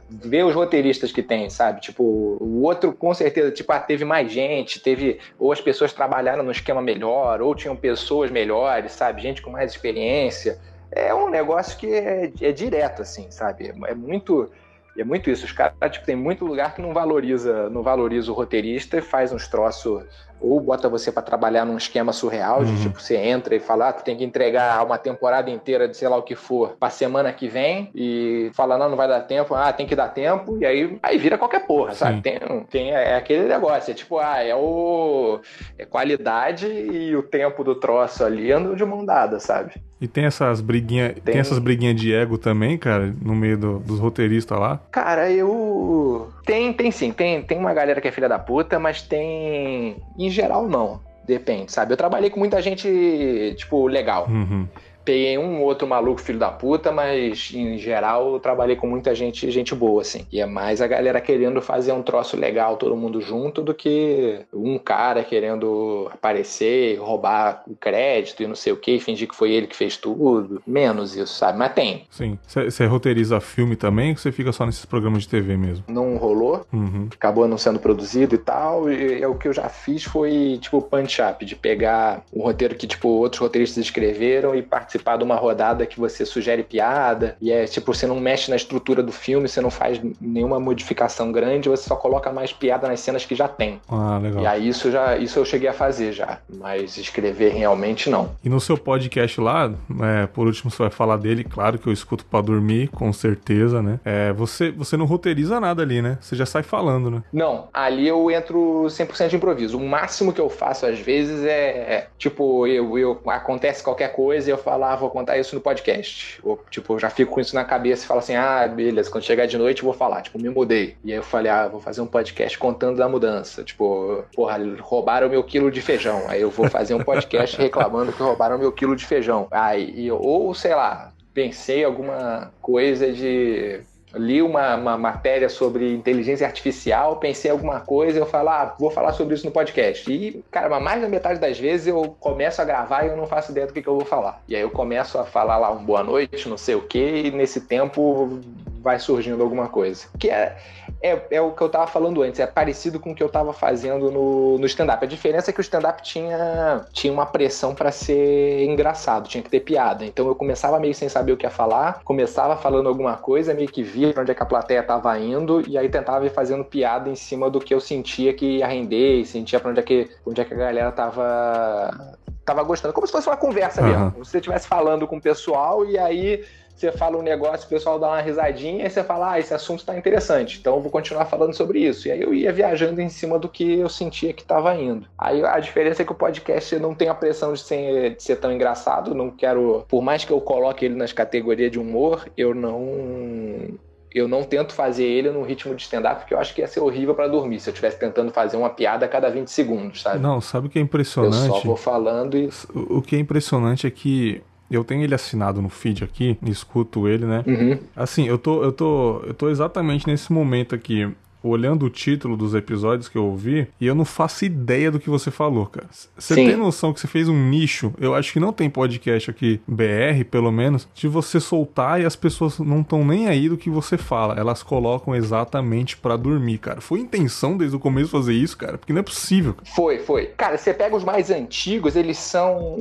ver os roteiristas que tem, sabe? Tipo, o outro com certeza, tipo, ah, teve mais gente, teve. Ou as pessoas trabalharam no esquema melhor, ou tinham pessoas melhores, sabe? Gente com mais experiência. É um negócio que é, é direto, assim, sabe? É muito e é muito isso. Os caras, tipo, tem muito lugar que não valoriza, não valoriza o roteirista e faz uns troços ou bota você para trabalhar num esquema surreal, de uhum. tipo, você entra e fala, ah, tu tem que entregar uma temporada inteira de sei lá o que for pra semana que vem, e fala, não, não vai dar tempo, ah, tem que dar tempo, e aí, aí vira qualquer porra, Sim. sabe? Tem, tem é aquele negócio, é tipo, ah, é o é qualidade e o tempo do troço ali andam de mão dada, sabe? E tem essas briguinhas, tem... tem... essas briguinhas de ego também, cara, no meio do, dos roteiristas lá? Cara, eu tem, tem sim, tem, tem uma galera que é filha da puta, mas tem em geral não. Depende, sabe? Eu trabalhei com muita gente, tipo, legal. Uhum. Peguei um outro maluco filho da puta, mas em geral eu trabalhei com muita gente, gente boa, assim. E é mais a galera querendo fazer um troço legal, todo mundo junto, do que um cara querendo aparecer, roubar o crédito e não sei o que, fingir que foi ele que fez tudo. Menos isso, sabe? Mas tem. Sim. Você roteiriza filme também ou você fica só nesses programas de TV mesmo? Não rolou. Uhum. Acabou não sendo produzido e tal. E, e o que eu já fiz foi, tipo, punch-up, de pegar um roteiro que, tipo, outros roteiristas escreveram e participar participar de uma rodada que você sugere piada, e é tipo, você não mexe na estrutura do filme, você não faz nenhuma modificação grande, você só coloca mais piada nas cenas que já tem. Ah, legal. E aí isso já isso eu cheguei a fazer já, mas escrever realmente não. E no seu podcast lá, é, por último você vai falar dele, claro que eu escuto para dormir, com certeza, né? É, você, você não roteiriza nada ali, né? Você já sai falando, né? Não, ali eu entro 100% de improviso. O máximo que eu faço às vezes é, é tipo, eu, eu acontece qualquer coisa e eu falo, ah, vou contar isso no podcast. Ou, tipo, já fico com isso na cabeça e falo assim, ah, beleza, quando chegar de noite eu vou falar, tipo, me mudei. E aí eu falei, ah, vou fazer um podcast contando da mudança. Tipo, porra, roubaram meu quilo de feijão. Aí eu vou fazer um podcast reclamando que roubaram meu quilo de feijão. Aí, ou, sei lá, pensei alguma coisa de li uma, uma, matéria sobre inteligência artificial, pensei alguma coisa, eu falo, ah, vou falar sobre isso no podcast. E, cara, mais da metade das vezes eu começo a gravar e eu não faço ideia do que, que eu vou falar. E aí eu começo a falar lá um boa noite, não sei o quê, e nesse tempo vai surgindo alguma coisa. Que é, é, é o que eu tava falando antes, é parecido com o que eu tava fazendo no, no stand-up. A diferença é que o stand-up tinha, tinha uma pressão para ser engraçado, tinha que ter piada. Então eu começava meio sem saber o que ia falar, começava falando alguma coisa, meio que via pra onde é que a plateia tava indo, e aí tentava ir fazendo piada em cima do que eu sentia que ia render, sentia pra onde é que, onde é que a galera tava tava gostando. Como se fosse uma conversa uhum. mesmo. Como se você estivesse falando com o pessoal e aí você fala um negócio, o pessoal dá uma risadinha, e você fala, ah, esse assunto está interessante, então eu vou continuar falando sobre isso. E aí eu ia viajando em cima do que eu sentia que estava indo. Aí a diferença é que o podcast não tem a pressão de ser, de ser tão engraçado, não quero, por mais que eu coloque ele nas categorias de humor, eu não eu não tento fazer ele no ritmo de stand-up, porque eu acho que ia ser horrível para dormir se eu estivesse tentando fazer uma piada a cada 20 segundos, sabe? Não, sabe o que é impressionante? Eu só vou falando e. O que é impressionante é que eu tenho ele assinado no feed aqui, escuto ele, né? Uhum. Assim, eu tô, eu tô, eu tô exatamente nesse momento aqui olhando o título dos episódios que eu ouvi e eu não faço ideia do que você falou, cara. Você tem noção que você fez um nicho? Eu acho que não tem podcast aqui, BR, pelo menos, de você soltar e as pessoas não estão nem aí do que você fala. Elas colocam exatamente para dormir, cara. Foi intenção desde o começo fazer isso, cara? Porque não é possível. Cara. Foi, foi. Cara, você pega os mais antigos, eles são.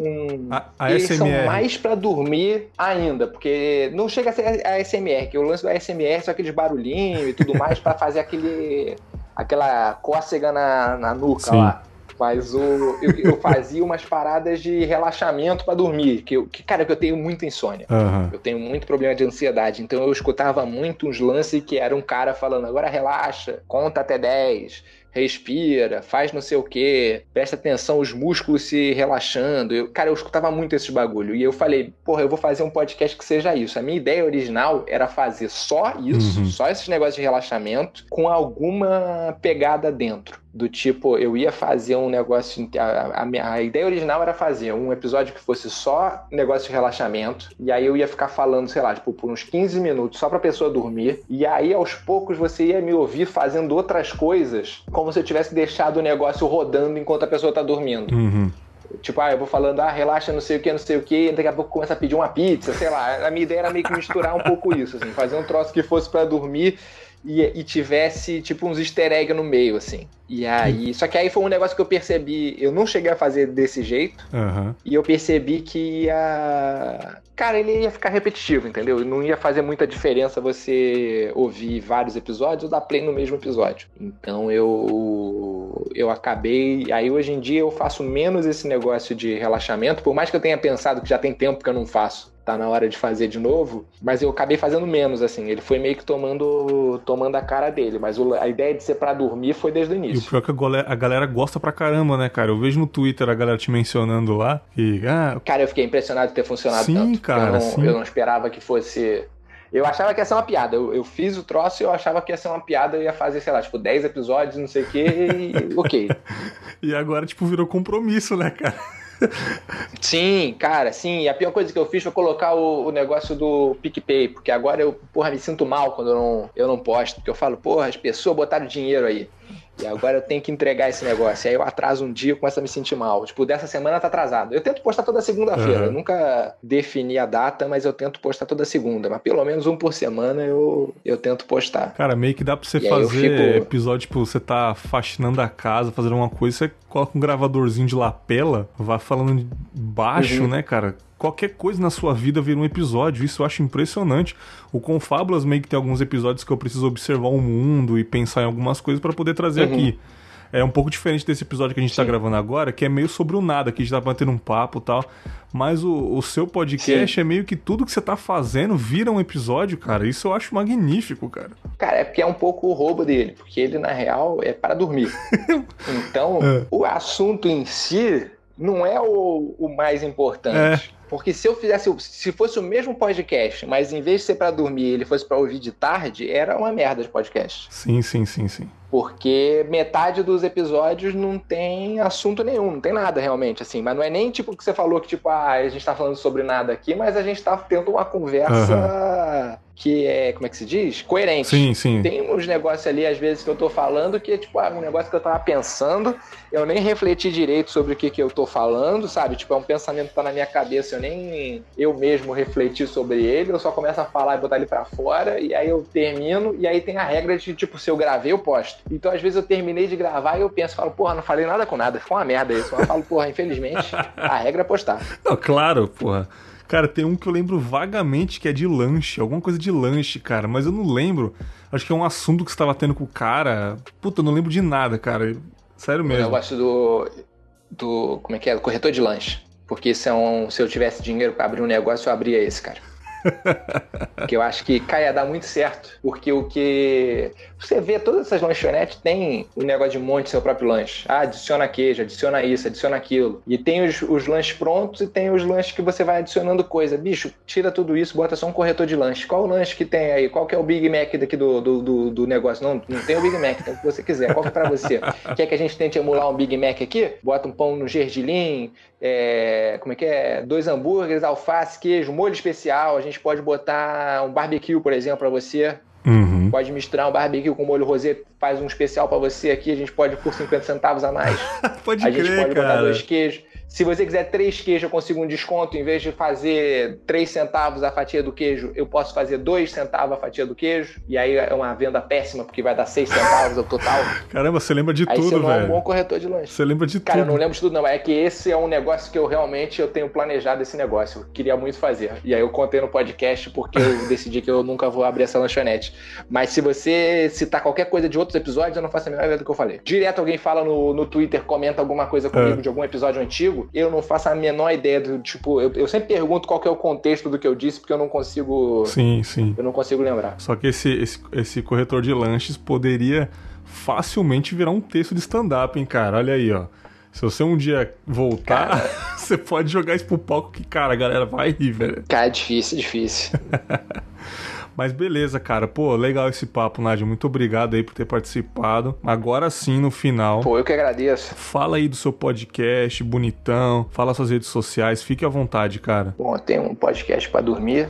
A, a eles SMR. são mais para dormir ainda, porque não chega a ser a SMR, que o lance do SMR são aqueles barulhinhos e tudo mais para fazer aquele aquela cócega na, na nuca Sim. lá. Mas o, eu, eu, fazia umas paradas de relaxamento para dormir. Que, eu, que, cara, que eu tenho muita insônia. Uhum. Eu tenho muito problema de ansiedade. Então eu escutava muito uns lances que era um cara falando: agora relaxa, conta até 10 respira, faz não sei o que, presta atenção, os músculos se relaxando. Eu, cara, eu escutava muito esses bagulho. E eu falei, porra, eu vou fazer um podcast que seja isso. A minha ideia original era fazer só isso, uhum. só esses negócios de relaxamento, com alguma pegada dentro. Do tipo, eu ia fazer um negócio. A, a, a, ideia original era fazer um episódio que fosse só negócio de relaxamento, e aí eu ia ficar falando, sei lá, tipo, por uns 15 minutos só pra pessoa dormir, e aí aos poucos você ia me ouvir fazendo outras coisas, como se eu tivesse deixado o negócio rodando enquanto a pessoa tá dormindo. Uhum. Tipo, ah, eu vou falando, ah, relaxa, não sei o que, não sei o que, daqui a pouco começa a pedir uma pizza, sei lá. A minha ideia era meio que misturar um pouco isso, assim, fazer um troço que fosse para dormir e, e, tivesse, tipo, uns easter egg no meio, assim. E aí. Só que aí foi um negócio que eu percebi. Eu não cheguei a fazer desse jeito. Uhum. E eu percebi que ia. Cara, ele ia ficar repetitivo, entendeu? Não ia fazer muita diferença você ouvir vários episódios ou dar play no mesmo episódio. Então eu. Eu acabei. Aí hoje em dia eu faço menos esse negócio de relaxamento. Por mais que eu tenha pensado que já tem tempo que eu não faço tá na hora de fazer de novo, mas eu acabei fazendo menos, assim. Ele foi meio que tomando, tomando a cara dele, mas a ideia de ser para dormir foi desde o início. E o pior é que a galera gosta pra caramba, né, cara? Eu vejo no Twitter a galera te mencionando lá e. Ah, cara, eu fiquei impressionado de ter funcionado sim, tanto. Cara, eu não, sim. eu não esperava que fosse. Eu achava que ia ser uma piada. Eu, eu, fiz o troço e eu achava que ia ser uma piada. Eu ia fazer, sei lá, tipo, 10 episódios, não sei o quê, e ok. e agora, tipo, virou compromisso, né, cara? Sim, cara, sim. A pior coisa que eu fiz foi colocar o, o, negócio do PicPay, porque agora eu, porra, me sinto mal quando eu não, eu não posto, porque eu falo, porra, as pessoas botaram dinheiro aí. E agora eu tenho que entregar esse negócio. E aí eu atraso um dia e começo a me sentir mal. Tipo, dessa semana tá atrasado. Eu tento postar toda segunda-feira. Uhum. Eu nunca defini a data, mas eu tento postar toda segunda. Mas pelo menos um por semana eu, eu tento postar. Cara, meio que dá pra você e fazer fico... episódio, tipo, você tá faxinando a casa, fazendo uma coisa, você coloca um gravadorzinho de lapela, vai falando baixo, uhum. né, cara? qualquer coisa na sua vida vira um episódio. Isso eu acho impressionante. O Confábulas meio que tem alguns episódios que eu preciso observar o mundo e pensar em algumas coisas para poder trazer uhum. aqui. É um pouco diferente desse episódio que a gente está gravando agora, que é meio sobre o nada, que a gente tá batendo um papo e tal. Mas o, o seu podcast Sim. é meio que tudo que você tá fazendo vira um episódio, cara. Isso eu acho magnífico, cara. Cara, é porque é um pouco o roubo dele, porque ele, na real, é para dormir. então, é. o assunto em si não é o, o mais importante. É. Porque se eu fizesse, se fosse o mesmo podcast, mas em vez de ser para dormir, ele fosse para ouvir de tarde, era uma merda de podcast. Sim, sim, sim, sim. Porque metade dos episódios não tem assunto nenhum, não tem nada realmente, assim. Mas não é nem tipo que você falou que, tipo, ah, a gente tá falando sobre nada aqui, mas a gente tá tendo uma conversa uhum. que é, como é que se diz? Coerente. Sim, sim. Tem uns negócios ali, às vezes, que eu tô falando que é, tipo, ah, um negócio que eu tava pensando, eu nem refleti direito sobre o que que eu tô falando, sabe? Tipo, é um pensamento que tá na minha cabeça, eu nem eu mesmo refleti sobre ele, eu só começo a falar e botar ele para fora, e aí eu termino, e aí tem a regra de, tipo, se eu gravei, eu posto. Então, às vezes, eu terminei de gravar e eu penso, falo, porra, não falei nada com nada. Foi uma merda isso. Eu falo, porra, infelizmente, a regra é postar. Não, claro, porra. Cara, tem um que eu lembro vagamente que é de lanche, alguma coisa de lanche, cara, mas eu não lembro. Acho que é um assunto que você tava tendo com o cara. Puta, eu não lembro de nada, cara. Sério mesmo. Eu gosto do. do. como é que é? Do corretor de lanche. Porque se, é um, se eu tivesse dinheiro para abrir um negócio, eu abria esse, cara. que eu acho que cai a dar muito certo. Porque o que. Você vê, todas essas lanchonetes tem o um negócio de monte seu próprio lanche. Ah, adiciona queijo, adiciona isso, adiciona aquilo. E tem os, os lanches prontos e tem os lanches que você vai adicionando coisa. Bicho, tira tudo isso, bota só um corretor de lanche. Qual o lanche que tem aí? Qual que é o Big Mac daqui do, do, do, do negócio? Não, não tem o Big Mac, tem o que você quiser. Qual que é pra você? Quer que a gente tente emular um Big Mac aqui? Bota um pão no gergelim, é, como é que é? Dois hambúrgueres, alface, queijo, molho especial. A gente pode botar um barbecue, por exemplo, para você. Uhum. Pode misturar um barbecue com molho rosé, faz um especial para você aqui. A gente pode por 50 centavos a mais. pode a crer, gente pode cara. botar dois queijos. Se você quiser três queijos, eu consigo um desconto. Em vez de fazer três centavos a fatia do queijo, eu posso fazer dois centavos a fatia do queijo. E aí é uma venda péssima, porque vai dar seis centavos ao total. Caramba, você lembra de aí tudo, você não velho. é um bom corretor de lanche. Você lembra de Cara, tudo. eu não lembro de tudo, não. É que esse é um negócio que eu realmente eu tenho planejado esse negócio. Eu queria muito fazer. E aí eu contei no podcast porque eu decidi que eu nunca vou abrir essa lanchonete. Mas se você citar qualquer coisa de outros episódios, eu não faço a menor ideia do que eu falei. Direto alguém fala no, no Twitter, comenta alguma coisa comigo É. de algum episódio antigo, eu não faço a menor ideia do tipo. Eu, eu sempre pergunto qual que é o contexto do que eu disse, porque eu não consigo. Sim, sim. Eu não consigo lembrar. Só que esse, esse, esse corretor de lanches poderia facilmente virar um texto de stand-up, hein, cara? Olha aí, ó. Se você um dia voltar, você pode jogar isso pro palco que, cara, a galera vai rir, velho. Cara, é difícil, difícil. Mas beleza, cara. Pô, legal esse papo, Nádia. Muito obrigado aí por ter participado. Agora sim, no final. Pô, eu que agradeço. Fala aí do seu podcast, bonitão. Fala suas redes sociais. Fique à vontade, cara. Bom, tem um podcast para dormir.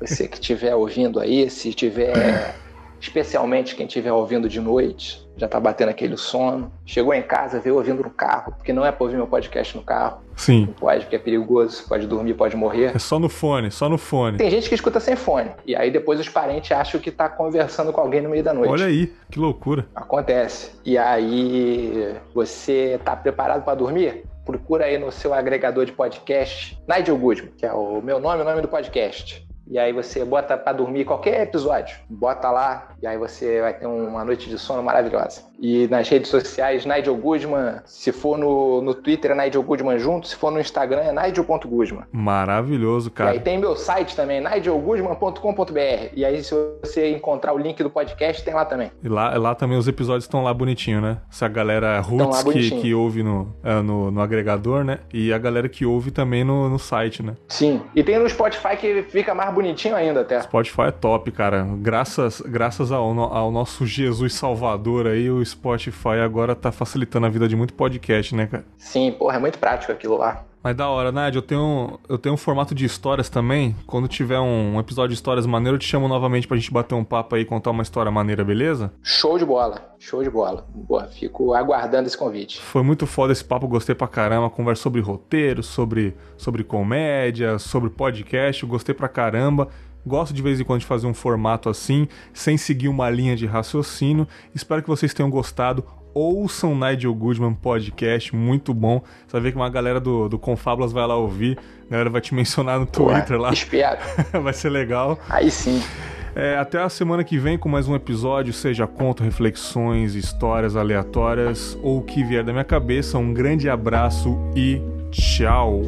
Você que estiver ouvindo aí, se tiver especialmente quem estiver ouvindo de noite, já tá batendo aquele sono. Chegou em casa, veio ouvindo no carro, porque não é pra ouvir meu podcast no carro. Sim. Não pode, porque é perigoso, pode dormir, pode morrer. É só no fone, só no fone. Tem gente que escuta sem fone. E aí depois os parentes acham que tá conversando com alguém no meio da noite. Olha aí, que loucura. Acontece. E aí você tá preparado para dormir? Procura aí no seu agregador de podcast, Nigel Goodman, que é o meu nome, o nome do podcast. E aí você bota para dormir qualquer episódio, bota lá e aí você vai ter uma noite de sono maravilhosa. E nas redes sociais, Nigel Goodman, se for no, no Twitter é Nigel Goodman junto, se for no Instagram é nigel.goodman. Maravilhoso, cara. E aí tem meu site também, nigelgoodman.com.br. E aí se você encontrar o link do podcast, tem lá também. E lá, lá também os episódios estão lá bonitinho, né? Essa galera roots que, que ouve no, é, no, no, agregador, né? E a galera que ouve também no, no site, né? Sim. E tem no Spotify que fica mais bonitinho ainda até. Spotify é top, cara. Graças, graças ao, ao nosso Jesus Salvador aí, o Spotify agora tá facilitando a vida de muito podcast, né, cara? Sim, porra, é muito prático aquilo lá. Mas da hora, Nádia, eu tenho, eu tenho um formato de histórias também. Quando tiver um, episódio de histórias maneiro, eu te chamo novamente pra gente bater um papo aí e contar uma história maneira, beleza? Show de bola, show de bola. Boa, fico aguardando esse convite. Foi muito foda esse papo, gostei pra caramba. Conversa sobre roteiro, sobre, sobre comédia, sobre podcast, gostei pra caramba. Gosto de vez em quando de fazer um formato assim, sem seguir uma linha de raciocínio. Espero que vocês tenham gostado ouçam Nigel Goodman Podcast, muito bom. Você vai ver que uma galera do, do Confablas vai lá ouvir, a galera vai te mencionar no Twitter Ué, lá. Espero. vai ser legal. Aí sim. É, até a semana que vem com mais um episódio, seja conto, reflexões, histórias aleatórias ou o que vier da minha cabeça. Um grande abraço e tchau!